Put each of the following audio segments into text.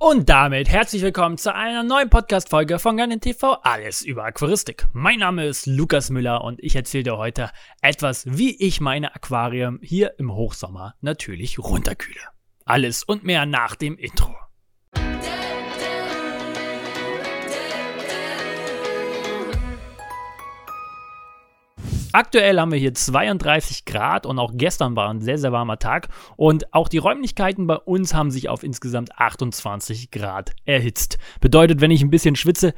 Und damit herzlich willkommen zu einer neuen Podcast-Folge von Garden TV Alles über Aquaristik. Mein Name ist Lukas Müller und ich erzähle dir heute etwas, wie ich meine Aquarium hier im Hochsommer natürlich runterkühle. Alles und mehr nach dem Intro. Aktuell haben wir hier 32 Grad und auch gestern war ein sehr, sehr warmer Tag. Und auch die Räumlichkeiten bei uns haben sich auf insgesamt 28 Grad erhitzt. Bedeutet, wenn ich ein bisschen schwitze,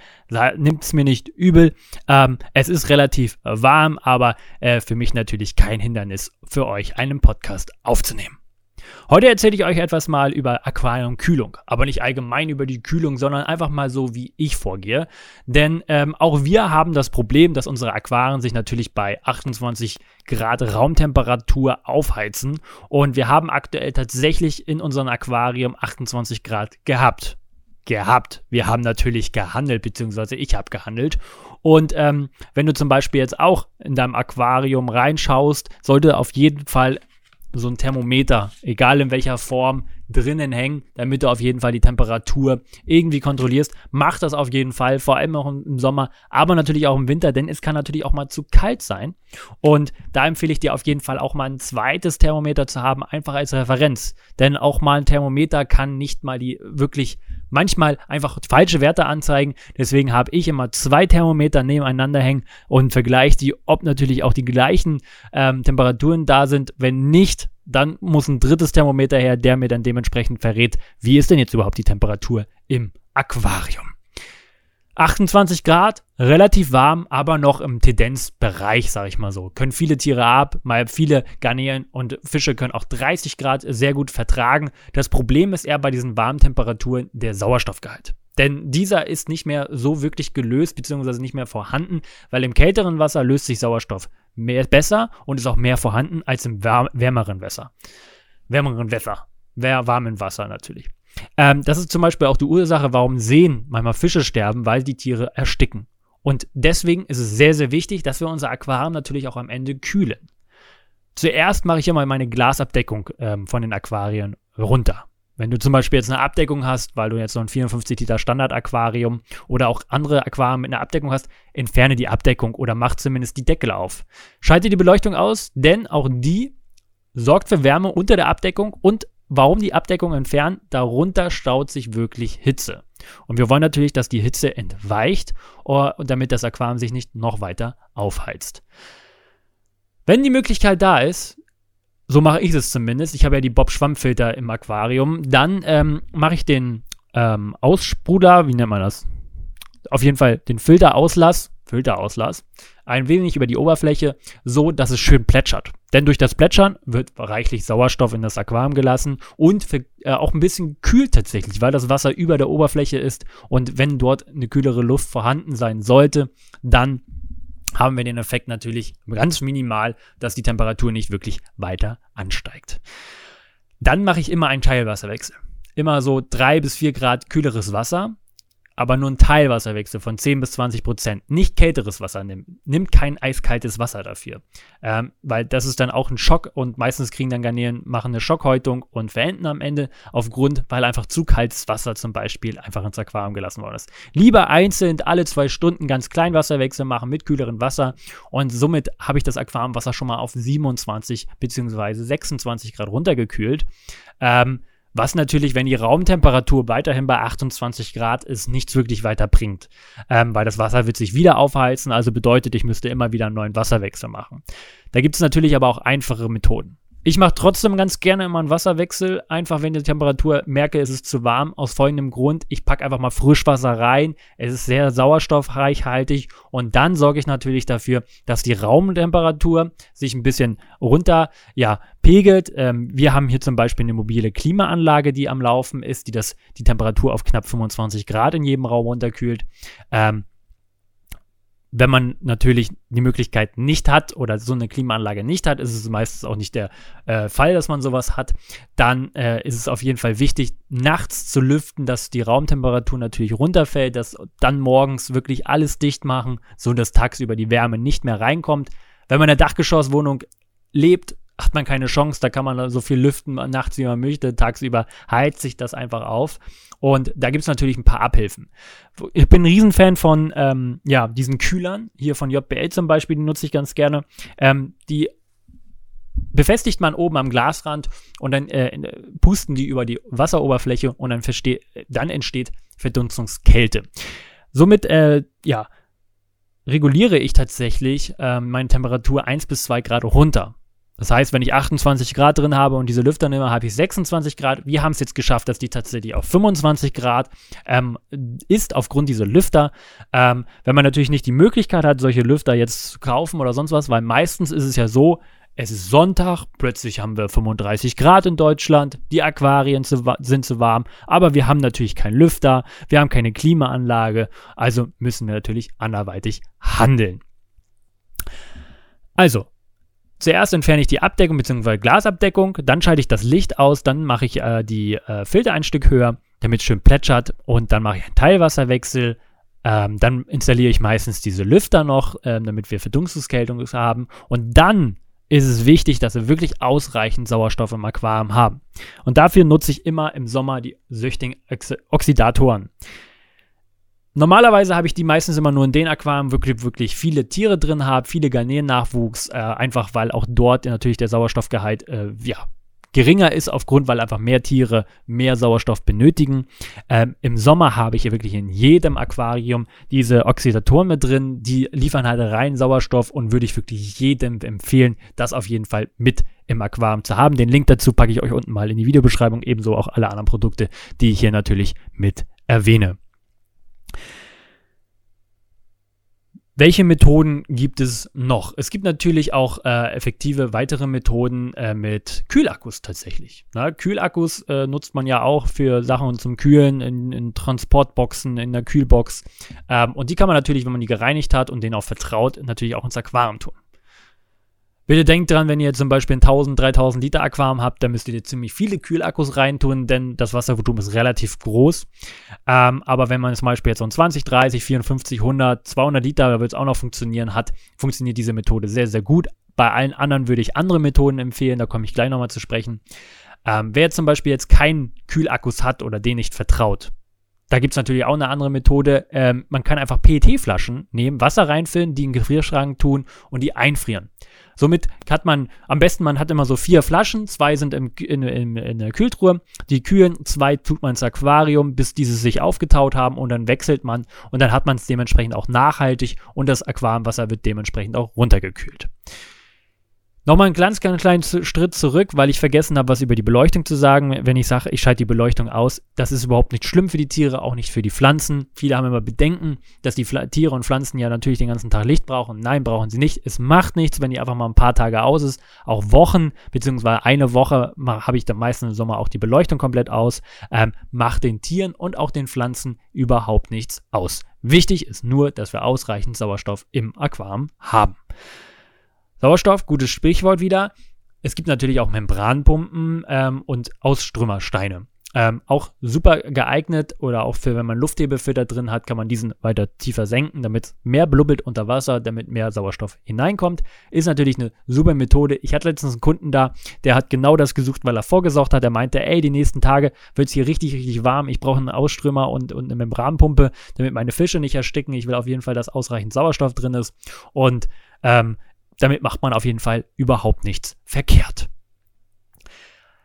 nimmt es mir nicht übel. Ähm, es ist relativ warm, aber äh, für mich natürlich kein Hindernis für euch, einen Podcast aufzunehmen. Heute erzähle ich euch etwas mal über Aquariumkühlung, aber nicht allgemein über die Kühlung, sondern einfach mal so, wie ich vorgehe. Denn ähm, auch wir haben das Problem, dass unsere Aquarien sich natürlich bei 28 Grad Raumtemperatur aufheizen und wir haben aktuell tatsächlich in unserem Aquarium 28 Grad gehabt. Gehabt. Wir haben natürlich gehandelt, beziehungsweise ich habe gehandelt. Und ähm, wenn du zum Beispiel jetzt auch in deinem Aquarium reinschaust, sollte auf jeden Fall so ein Thermometer, egal in welcher Form, drinnen hängen, damit du auf jeden Fall die Temperatur irgendwie kontrollierst. Mach das auf jeden Fall, vor allem auch im Sommer, aber natürlich auch im Winter, denn es kann natürlich auch mal zu kalt sein. Und da empfehle ich dir auf jeden Fall auch mal ein zweites Thermometer zu haben, einfach als Referenz. Denn auch mal ein Thermometer kann nicht mal die wirklich manchmal einfach falsche Werte anzeigen. Deswegen habe ich immer zwei Thermometer nebeneinander hängen und vergleiche die, ob natürlich auch die gleichen ähm, Temperaturen da sind. Wenn nicht, dann muss ein drittes Thermometer her, der mir dann dementsprechend verrät, wie ist denn jetzt überhaupt die Temperatur im Aquarium. 28 Grad, relativ warm, aber noch im Tendenzbereich, sage ich mal so. Können viele Tiere ab, mal viele Garnelen und Fische können auch 30 Grad sehr gut vertragen. Das Problem ist eher bei diesen warmen Temperaturen der Sauerstoffgehalt. Denn dieser ist nicht mehr so wirklich gelöst, beziehungsweise nicht mehr vorhanden, weil im kälteren Wasser löst sich Sauerstoff mehr, besser und ist auch mehr vorhanden als im wärmeren Wasser. Wärmeren Wasser. Warmen Wasser natürlich. Ähm, das ist zum Beispiel auch die Ursache, warum Seen manchmal Fische sterben, weil die Tiere ersticken. Und deswegen ist es sehr, sehr wichtig, dass wir unser Aquarium natürlich auch am Ende kühlen. Zuerst mache ich immer meine Glasabdeckung ähm, von den Aquarien runter. Wenn du zum Beispiel jetzt eine Abdeckung hast, weil du jetzt so ein 54 Liter Standard-Aquarium oder auch andere Aquarien mit einer Abdeckung hast, entferne die Abdeckung oder mach zumindest die Deckel auf. Schalte die Beleuchtung aus, denn auch die sorgt für Wärme unter der Abdeckung und Warum die Abdeckung entfernen? Darunter staut sich wirklich Hitze. Und wir wollen natürlich, dass die Hitze entweicht, und damit das Aquarium sich nicht noch weiter aufheizt. Wenn die Möglichkeit da ist, so mache ich es zumindest, ich habe ja die Bob-Schwammfilter im Aquarium, dann ähm, mache ich den ähm, Aussprudler, wie nennt man das? Auf jeden Fall den Filterauslass, Filterauslass, ein wenig über die Oberfläche, so dass es schön plätschert. Denn durch das Plätschern wird reichlich Sauerstoff in das Aquarium gelassen und für, äh, auch ein bisschen kühlt tatsächlich, weil das Wasser über der Oberfläche ist. Und wenn dort eine kühlere Luft vorhanden sein sollte, dann haben wir den Effekt natürlich ganz minimal, dass die Temperatur nicht wirklich weiter ansteigt. Dann mache ich immer einen Teilwasserwechsel. Immer so drei bis vier Grad kühleres Wasser aber nur ein Teilwasserwechsel von 10 bis 20 Prozent, nicht kälteres Wasser nimmt, nimmt kein eiskaltes Wasser dafür. Ähm, weil das ist dann auch ein Schock und meistens kriegen dann Garnelen, machen eine Schockhäutung und verenden am Ende aufgrund, weil einfach zu kaltes Wasser zum Beispiel einfach ins Aquarium gelassen worden ist. Lieber einzeln alle zwei Stunden ganz klein Wasserwechsel machen mit kühlerem Wasser und somit habe ich das Aquariumwasser schon mal auf 27 bzw. 26 Grad runtergekühlt. Ähm, was natürlich, wenn die Raumtemperatur weiterhin bei 28 Grad ist, nichts wirklich weiter bringt. Ähm, weil das Wasser wird sich wieder aufheizen, also bedeutet, ich müsste immer wieder einen neuen Wasserwechsel machen. Da gibt es natürlich aber auch einfache Methoden. Ich mache trotzdem ganz gerne immer einen Wasserwechsel, einfach wenn die Temperatur merke, es ist zu warm, aus folgendem Grund, ich packe einfach mal Frischwasser rein, es ist sehr sauerstoffreichhaltig und dann sorge ich natürlich dafür, dass die Raumtemperatur sich ein bisschen runter, ja, pegelt. Ähm, wir haben hier zum Beispiel eine mobile Klimaanlage, die am Laufen ist, die das, die Temperatur auf knapp 25 Grad in jedem Raum runterkühlt. Ähm, wenn man natürlich die Möglichkeit nicht hat oder so eine Klimaanlage nicht hat, ist es meistens auch nicht der äh, Fall, dass man sowas hat, dann äh, ist es auf jeden Fall wichtig, nachts zu lüften, dass die Raumtemperatur natürlich runterfällt, dass dann morgens wirklich alles dicht machen, so dass tagsüber die Wärme nicht mehr reinkommt. Wenn man in einer Dachgeschosswohnung lebt, hat man keine Chance, da kann man so viel lüften nachts, wie man möchte. Tagsüber heizt sich das einfach auf. Und da gibt es natürlich ein paar Abhilfen. Ich bin ein Riesenfan von ähm, ja, diesen Kühlern, hier von JBL zum Beispiel, die nutze ich ganz gerne. Ähm, die befestigt man oben am Glasrand und dann äh, pusten die über die Wasseroberfläche und dann, dann entsteht Verdunstungskälte. Somit, äh, ja, reguliere ich tatsächlich äh, meine Temperatur 1 bis 2 Grad runter. Das heißt, wenn ich 28 Grad drin habe und diese Lüfter nehme, habe ich 26 Grad. Wir haben es jetzt geschafft, dass die tatsächlich auf 25 Grad ähm, ist aufgrund dieser Lüfter. Ähm, wenn man natürlich nicht die Möglichkeit hat, solche Lüfter jetzt zu kaufen oder sonst was, weil meistens ist es ja so, es ist Sonntag, plötzlich haben wir 35 Grad in Deutschland, die Aquarien sind zu warm, aber wir haben natürlich keinen Lüfter, wir haben keine Klimaanlage, also müssen wir natürlich anderweitig handeln. Also, zuerst entferne ich die Abdeckung bzw. Glasabdeckung, dann schalte ich das Licht aus, dann mache ich äh, die äh, Filter ein Stück höher, damit es schön plätschert und dann mache ich einen Teilwasserwechsel. Ähm, dann installiere ich meistens diese Lüfter noch, ähm, damit wir Verdunstungskältung haben und dann ist es wichtig, dass wir wirklich ausreichend Sauerstoff im Aquarium haben. Und dafür nutze ich immer im Sommer die süchtigen Oxidatoren. Normalerweise habe ich die meistens immer nur in den Aquarien, wirklich, wirklich viele Tiere drin habe, viele Garnelen-Nachwuchs, äh, einfach weil auch dort natürlich der Sauerstoffgehalt äh, ja, geringer ist, aufgrund, weil einfach mehr Tiere mehr Sauerstoff benötigen. Ähm, Im Sommer habe ich ja wirklich in jedem Aquarium diese Oxidatoren mit drin, die liefern halt rein Sauerstoff und würde ich wirklich jedem empfehlen, das auf jeden Fall mit im Aquarium zu haben. Den Link dazu packe ich euch unten mal in die Videobeschreibung, ebenso auch alle anderen Produkte, die ich hier natürlich mit erwähne. Welche Methoden gibt es noch? Es gibt natürlich auch äh, effektive weitere Methoden äh, mit Kühlakkus tatsächlich. Na, Kühlakkus äh, nutzt man ja auch für Sachen zum Kühlen in, in Transportboxen, in der Kühlbox. Ähm, und die kann man natürlich, wenn man die gereinigt hat und denen auch vertraut, natürlich auch ins Aquarium tun. Bitte denkt dran, wenn ihr zum Beispiel ein 1000, 3000 Liter Aquarium habt, dann müsst ihr ziemlich viele Kühlakkus reintun, denn das Wasservolumen ist relativ groß. Ähm, aber wenn man zum Beispiel jetzt so ein 20, 30, 54, 100, 200 Liter, da wird es auch noch funktionieren, hat, funktioniert diese Methode sehr, sehr gut. Bei allen anderen würde ich andere Methoden empfehlen, da komme ich gleich nochmal zu sprechen. Ähm, wer zum Beispiel jetzt keinen Kühlakkus hat oder den nicht vertraut, da gibt es natürlich auch eine andere Methode. Ähm, man kann einfach PET-Flaschen nehmen, Wasser reinfüllen, die in den Gefrierschrank tun und die einfrieren. Somit hat man, am besten man hat immer so vier Flaschen, zwei sind im, in, in, in der Kühltruhe, die kühlen, zwei tut man ins Aquarium, bis diese sich aufgetaut haben und dann wechselt man und dann hat man es dementsprechend auch nachhaltig und das Aquariumwasser wird dementsprechend auch runtergekühlt. Nochmal einen ganz, ganz kleinen Schritt zurück, weil ich vergessen habe, was über die Beleuchtung zu sagen. Wenn ich sage, ich schalte die Beleuchtung aus, das ist überhaupt nicht schlimm für die Tiere, auch nicht für die Pflanzen. Viele haben immer Bedenken, dass die Tiere und Pflanzen ja natürlich den ganzen Tag Licht brauchen. Nein, brauchen sie nicht. Es macht nichts, wenn die einfach mal ein paar Tage aus ist. Auch Wochen, beziehungsweise eine Woche habe ich dann meistens im Sommer auch die Beleuchtung komplett aus. Ähm, macht den Tieren und auch den Pflanzen überhaupt nichts aus. Wichtig ist nur, dass wir ausreichend Sauerstoff im Aquarium haben. Sauerstoff, gutes Sprichwort wieder. Es gibt natürlich auch Membranpumpen ähm, und Ausströmersteine. Ähm, auch super geeignet oder auch für, wenn man Lufthebefilter drin hat, kann man diesen weiter tiefer senken, damit mehr blubbelt unter Wasser, damit mehr Sauerstoff hineinkommt. Ist natürlich eine super Methode. Ich hatte letztens einen Kunden da, der hat genau das gesucht, weil er vorgesorgt hat. Er meinte, ey, die nächsten Tage wird es hier richtig, richtig warm. Ich brauche einen Ausströmer und, und eine Membranpumpe, damit meine Fische nicht ersticken. Ich will auf jeden Fall, dass ausreichend Sauerstoff drin ist. Und ähm, damit macht man auf jeden Fall überhaupt nichts verkehrt.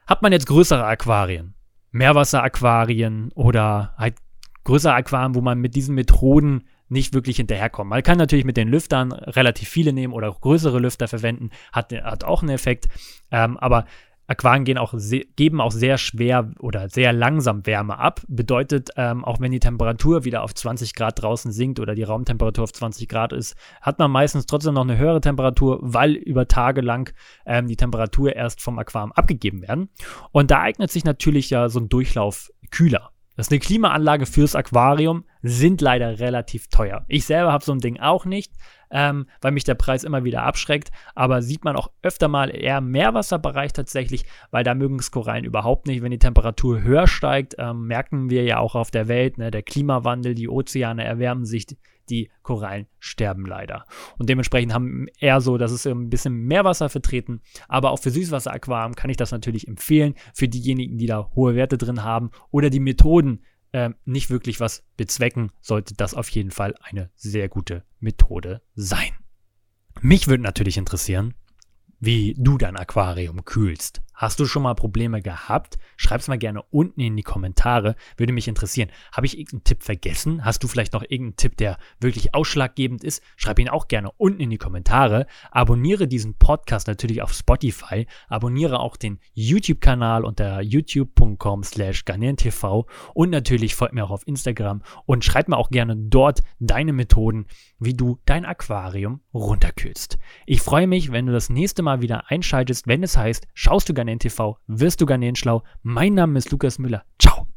Hat man jetzt größere Aquarien, Meerwasseraquarien oder halt größere Aquarien, wo man mit diesen Methoden nicht wirklich hinterherkommt. Man kann natürlich mit den Lüftern relativ viele nehmen oder größere Lüfter verwenden, hat, hat auch einen Effekt. Ähm, aber Aquarien gehen auch geben auch sehr schwer oder sehr langsam Wärme ab. Bedeutet, ähm, auch wenn die Temperatur wieder auf 20 Grad draußen sinkt oder die Raumtemperatur auf 20 Grad ist, hat man meistens trotzdem noch eine höhere Temperatur, weil über Tage lang ähm, die Temperatur erst vom Aquarium abgegeben werden. Und da eignet sich natürlich ja so ein Durchlauf kühler. Das ist eine Klimaanlage fürs Aquarium, sind leider relativ teuer. Ich selber habe so ein Ding auch nicht, ähm, weil mich der Preis immer wieder abschreckt. Aber sieht man auch öfter mal eher Meerwasserbereich tatsächlich, weil da mögen es Korallen überhaupt nicht. Wenn die Temperatur höher steigt, ähm, merken wir ja auch auf der Welt, ne, der Klimawandel, die Ozeane erwärmen sich die Korallen sterben leider. Und dementsprechend haben eher so, dass es ein bisschen Meerwasser vertreten, aber auch für Süßwasseraquarien kann ich das natürlich empfehlen, für diejenigen, die da hohe Werte drin haben oder die Methoden äh, nicht wirklich was bezwecken, sollte das auf jeden Fall eine sehr gute Methode sein. Mich würde natürlich interessieren, wie du dein Aquarium kühlst. Hast du schon mal Probleme gehabt? Schreib's mal gerne unten in die Kommentare. Würde mich interessieren. Habe ich irgendeinen Tipp vergessen? Hast du vielleicht noch irgendeinen Tipp, der wirklich ausschlaggebend ist? Schreib ihn auch gerne unten in die Kommentare. Abonniere diesen Podcast natürlich auf Spotify. Abonniere auch den YouTube-Kanal unter youtube.com slash TV und natürlich folgt mir auch auf Instagram und schreib mir auch gerne dort deine Methoden, wie du dein Aquarium runterkühlst. Ich freue mich, wenn du das nächste Mal wieder einschaltest, wenn es heißt, schaust du gerne Garnen TV wirst du Garnen schlau. Mein Name ist Lukas Müller. Ciao.